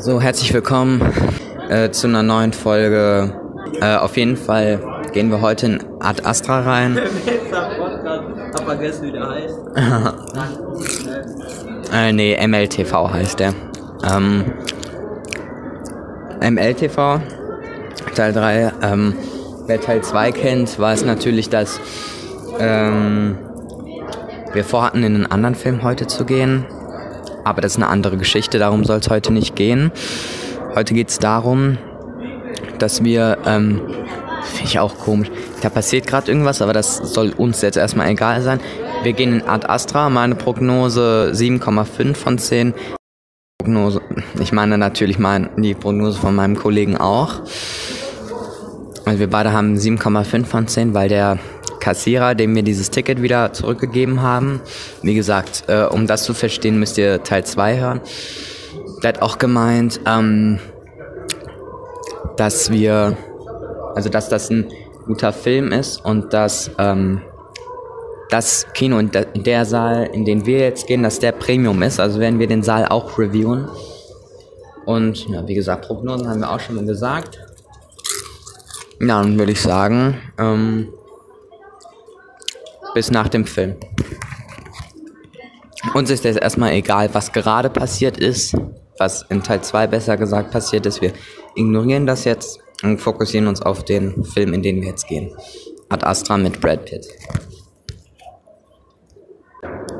So, herzlich willkommen äh, zu einer neuen Folge. Äh, auf jeden Fall gehen wir heute in Ad Astra rein. Hab vergessen, wie der heißt. Äh, nee, MLTV heißt der. Ähm, MLTV, Teil 3. Ähm, wer Teil 2 kennt, weiß natürlich, dass ähm, wir vorhatten, in einen anderen Film heute zu gehen. Aber das ist eine andere Geschichte, darum soll es heute nicht gehen. Heute geht es darum, dass wir, ähm, finde ich auch komisch, da passiert gerade irgendwas, aber das soll uns jetzt erstmal egal sein. Wir gehen in Ad Astra, meine Prognose 7,5 von 10. Prognose, ich meine natürlich mein, die Prognose von meinem Kollegen auch. Also wir beide haben 7,5 von 10, weil der Kassierer, dem wir dieses Ticket wieder zurückgegeben haben, wie gesagt, äh, um das zu verstehen, müsst ihr Teil 2 hören. Der hat auch gemeint, ähm, dass wir, also dass das ein guter Film ist und dass ähm, das Kino in, der, in der Saal, in den wir jetzt gehen, dass der Premium ist. Also werden wir den Saal auch reviewen. Und ja, wie gesagt, Prognosen haben wir auch schon mal gesagt. Ja, dann würde ich sagen, ähm, bis nach dem Film. Uns ist jetzt erstmal egal, was gerade passiert ist, was in Teil 2 besser gesagt passiert ist. Wir ignorieren das jetzt und fokussieren uns auf den Film, in den wir jetzt gehen. Ad Astra mit Brad Pitt.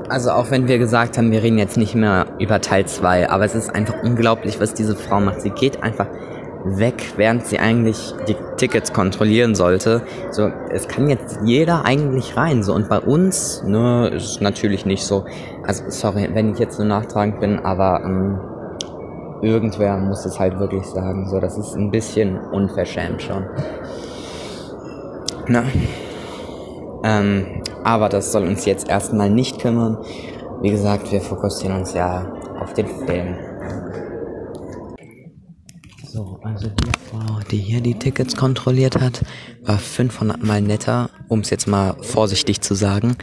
Also auch wenn wir gesagt haben, wir reden jetzt nicht mehr über Teil 2, aber es ist einfach unglaublich, was diese Frau macht. Sie geht einfach weg, während sie eigentlich die Tickets kontrollieren sollte. So, es kann jetzt jeder eigentlich rein, so und bei uns, ne, ist natürlich nicht so. Also sorry, wenn ich jetzt so nachtragend bin, aber ähm, irgendwer muss es halt wirklich sagen. So, das ist ein bisschen unverschämt schon. Na. Ähm, aber das soll uns jetzt erstmal nicht kümmern. Wie gesagt, wir fokussieren uns ja auf den Film. So, also die Frau, die hier die Tickets kontrolliert hat, war 500 Mal netter, um es jetzt mal vorsichtig zu sagen.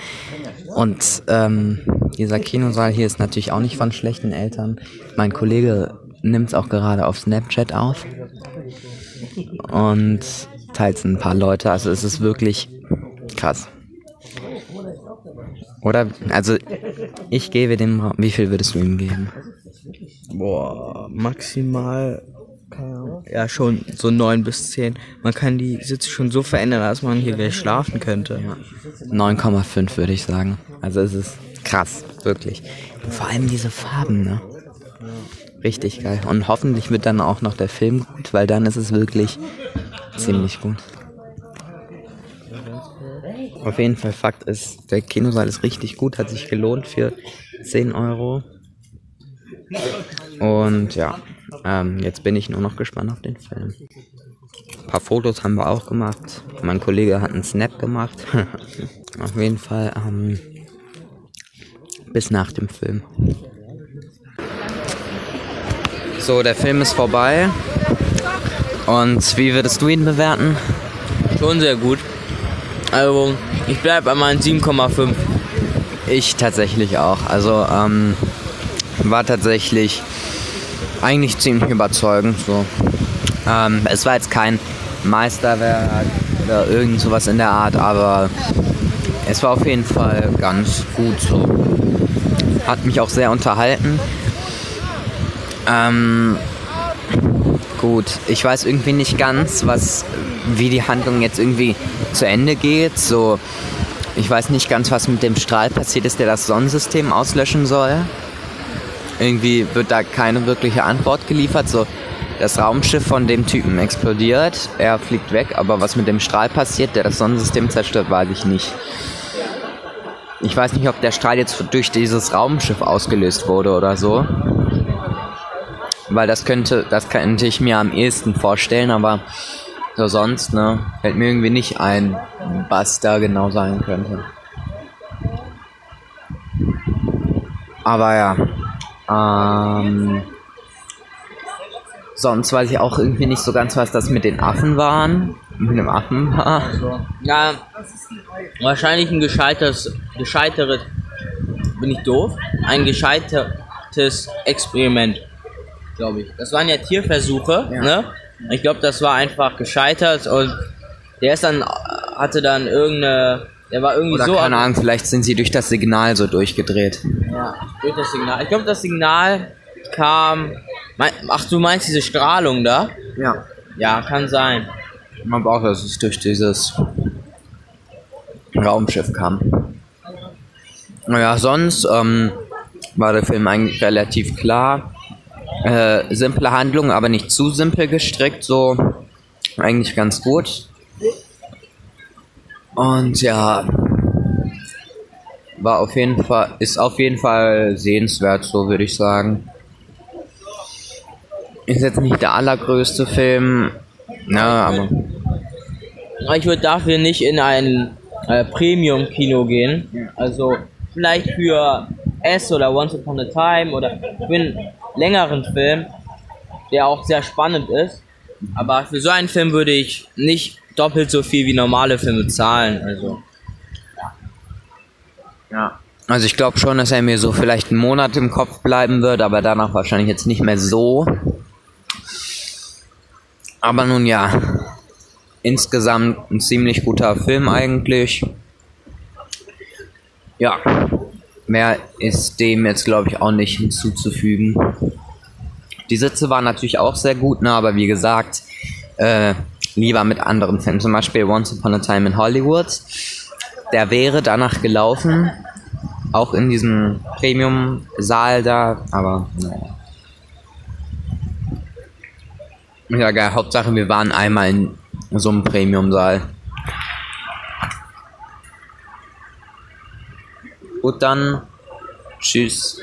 Und ähm, dieser Kinosaal hier ist natürlich auch nicht von schlechten Eltern. Mein Kollege nimmt es auch gerade auf Snapchat auf und teilt es ein paar Leute. Also es ist wirklich krass. Oder, also ich gebe dem, wie viel würdest du ihm geben? Boah, maximal. Keine Ahnung. Ja, schon so 9 bis 10. Man kann die Sitze schon so verändern, dass man hier gleich schlafen könnte. 9,5 würde ich sagen. Also es ist krass, wirklich. Und vor allem diese Farben, ne? Richtig geil. Und hoffentlich wird dann auch noch der Film gut, weil dann ist es wirklich ziemlich gut. Auf jeden Fall Fakt ist, der Kinosaal ist richtig gut, hat sich gelohnt für 10 Euro. Und ja, ähm, jetzt bin ich nur noch gespannt auf den Film. Ein paar Fotos haben wir auch gemacht. Mein Kollege hat einen Snap gemacht. auf jeden Fall ähm, bis nach dem Film. So, der Film ist vorbei. Und wie würdest du ihn bewerten? Schon sehr gut. Also, ich bleib bei meinen 7,5. Ich tatsächlich auch. Also ähm, war tatsächlich eigentlich ziemlich überzeugend. So. Ähm, es war jetzt kein Meisterwerk oder irgend sowas in der Art, aber es war auf jeden Fall ganz gut. So. Hat mich auch sehr unterhalten. Ähm, gut, ich weiß irgendwie nicht ganz, was, wie die Handlung jetzt irgendwie zu Ende geht. So, ich weiß nicht ganz, was mit dem Strahl passiert ist, der das Sonnensystem auslöschen soll. Irgendwie wird da keine wirkliche Antwort geliefert. So, das Raumschiff von dem Typen explodiert, er fliegt weg, aber was mit dem Strahl passiert, der das Sonnensystem zerstört, weiß ich nicht. Ich weiß nicht, ob der Strahl jetzt durch dieses Raumschiff ausgelöst wurde oder so. Weil das könnte, das könnte ich mir am ehesten vorstellen, aber so sonst, ne, fällt mir irgendwie nicht ein, was da genau sein könnte. Aber ja, ähm, sonst weiß ich auch irgendwie nicht so ganz, was das mit den Affen waren. Mit dem Affen war. Ja, wahrscheinlich ein gescheitertes, gescheiteres, bin ich doof? Ein gescheitertes Experiment. glaube ich. Das waren ja Tierversuche, ne? Ich glaube, das war einfach gescheitert und der ist dann, hatte dann irgendeine, der war irgendwie Oder so. keine Ahnung, vielleicht sind sie durch das Signal so durchgedreht. Ja, durch das Signal. Ich glaube, das Signal kam. Ach, du meinst diese Strahlung da? Ja. Ja, kann sein. Man braucht, dass es durch dieses Raumschiff kam. Naja, sonst ähm, war der Film eigentlich relativ klar. Äh, simple Handlung, aber nicht zu simpel gestrickt, so eigentlich ganz gut. Und ja, war auf jeden Fall, ist auf jeden Fall sehenswert, so würde ich sagen. Ist jetzt nicht der allergrößte Film, ne, aber Aber ich würde dafür nicht in ein äh, Premium-Kino gehen. Also vielleicht für S oder Once Upon a Time oder für einen längeren Film, der auch sehr spannend ist. Aber für so einen Film würde ich nicht doppelt so viel wie normale Filme zahlen. Also Ja. Also ich glaube schon, dass er mir so vielleicht einen Monat im Kopf bleiben wird, aber danach wahrscheinlich jetzt nicht mehr so. Aber nun ja, insgesamt ein ziemlich guter Film eigentlich. Ja, mehr ist dem jetzt glaube ich auch nicht hinzuzufügen. Die Sitze waren natürlich auch sehr gut, ne, aber wie gesagt, äh, lieber mit anderen Filmen, zum Beispiel Once Upon a Time in Hollywood. Der wäre danach gelaufen, auch in diesem Premium-Saal da, aber naja. Ja, geil. Hauptsache, wir waren einmal in so einem Premium-Saal. Gut, dann. Tschüss.